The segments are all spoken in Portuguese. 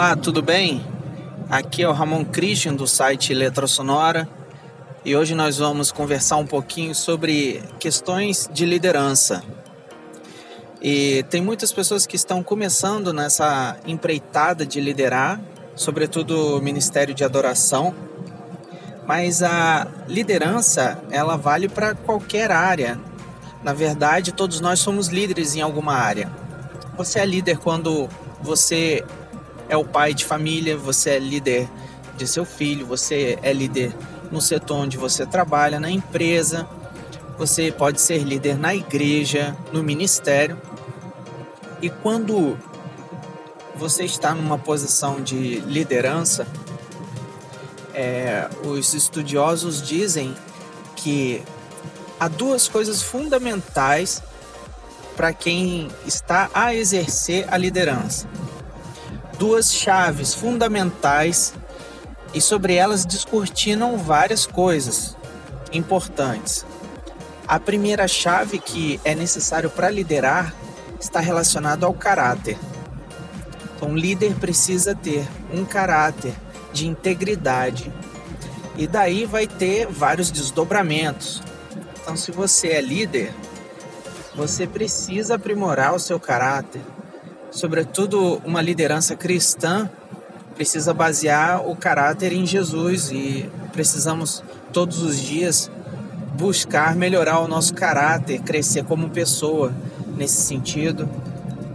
Olá, tudo bem? Aqui é o Ramon Christian do site Letra Sonora e hoje nós vamos conversar um pouquinho sobre questões de liderança. E tem muitas pessoas que estão começando nessa empreitada de liderar, sobretudo o ministério de adoração. Mas a liderança, ela vale para qualquer área. Na verdade, todos nós somos líderes em alguma área. Você é líder quando você é o pai de família, você é líder de seu filho, você é líder no setor onde você trabalha, na empresa, você pode ser líder na igreja, no ministério. E quando você está numa posição de liderança, é, os estudiosos dizem que há duas coisas fundamentais para quem está a exercer a liderança duas chaves fundamentais e sobre elas descortinam várias coisas importantes. A primeira chave que é necessário para liderar está relacionado ao caráter. Então, líder precisa ter um caráter de integridade. E daí vai ter vários desdobramentos. Então, se você é líder, você precisa aprimorar o seu caráter, sobretudo uma liderança cristã, precisa basear o caráter em Jesus e precisamos todos os dias buscar melhorar o nosso caráter, crescer como pessoa nesse sentido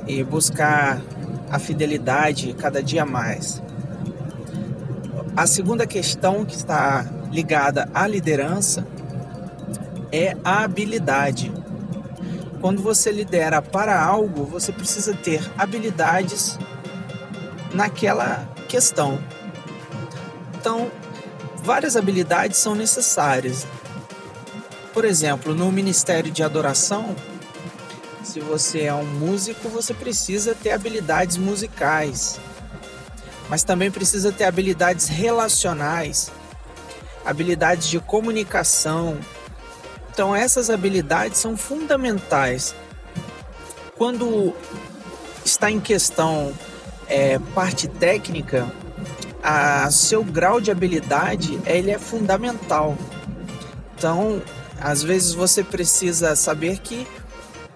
e buscar a fidelidade cada dia mais. A segunda questão que está ligada à liderança é a habilidade. Quando você lidera para algo, você precisa ter habilidades naquela questão. Então, várias habilidades são necessárias. Por exemplo, no ministério de adoração, se você é um músico, você precisa ter habilidades musicais, mas também precisa ter habilidades relacionais, habilidades de comunicação, então, essas habilidades são fundamentais. Quando está em questão é, parte técnica, a seu grau de habilidade ele é fundamental. Então, às vezes você precisa saber que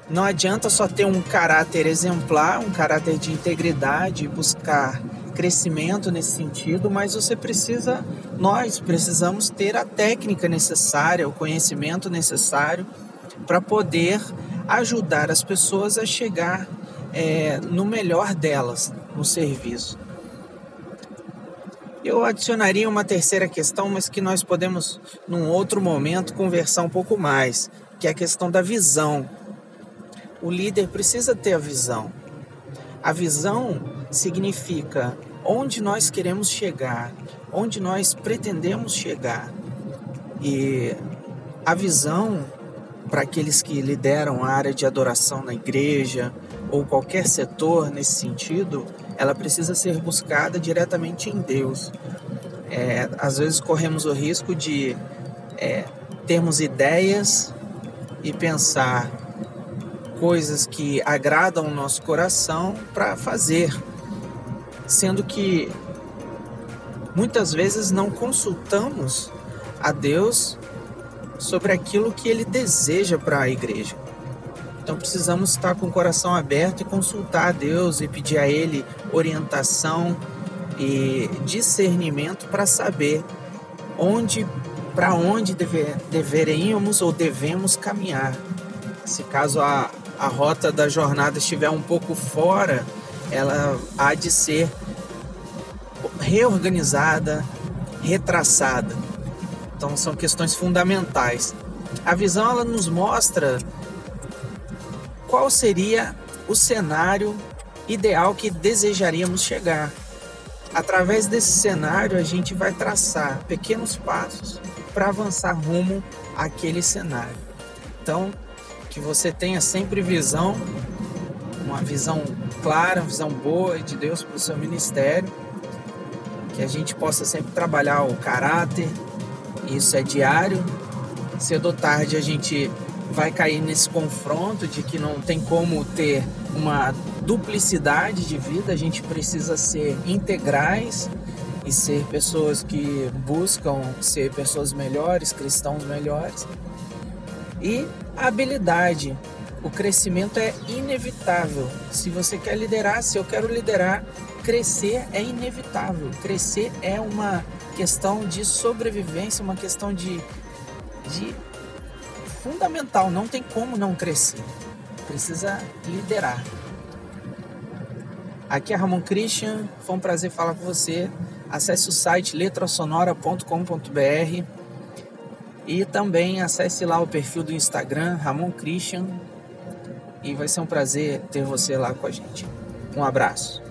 não adianta só ter um caráter exemplar, um caráter de integridade, buscar crescimento nesse sentido, mas você precisa, nós precisamos ter a técnica necessária, o conhecimento necessário para poder ajudar as pessoas a chegar é, no melhor delas no serviço. Eu adicionaria uma terceira questão, mas que nós podemos, num outro momento, conversar um pouco mais, que é a questão da visão. O líder precisa ter a visão. A visão significa onde nós queremos chegar, onde nós pretendemos chegar. E a visão para aqueles que lideram a área de adoração na igreja ou qualquer setor nesse sentido, ela precisa ser buscada diretamente em Deus. É, às vezes corremos o risco de é, termos ideias e pensar coisas que agradam o nosso coração para fazer, sendo que muitas vezes não consultamos a Deus sobre aquilo que Ele deseja para a igreja. Então precisamos estar com o coração aberto e consultar a Deus e pedir a Ele orientação e discernimento para saber onde, para onde deve, deveríamos ou devemos caminhar. Se caso a, a rota da jornada estiver um pouco fora ela há de ser reorganizada, retraçada. Então são questões fundamentais. A visão ela nos mostra qual seria o cenário ideal que desejaríamos chegar. Através desse cenário, a gente vai traçar pequenos passos para avançar rumo àquele cenário. Então, que você tenha sempre visão uma visão clara, uma visão boa de Deus para o seu ministério, que a gente possa sempre trabalhar o caráter, isso é diário. Cedo ou tarde a gente vai cair nesse confronto de que não tem como ter uma duplicidade de vida, a gente precisa ser integrais e ser pessoas que buscam ser pessoas melhores, cristãos melhores. E habilidade, o crescimento é inevitável. Se você quer liderar, se eu quero liderar, crescer é inevitável. Crescer é uma questão de sobrevivência, uma questão de, de fundamental. Não tem como não crescer. Precisa liderar. Aqui é Ramon Christian. Foi um prazer falar com você. Acesse o site letrasonora.com.br e também acesse lá o perfil do Instagram Ramon Christian e vai ser um prazer ter você lá com a gente. Um abraço.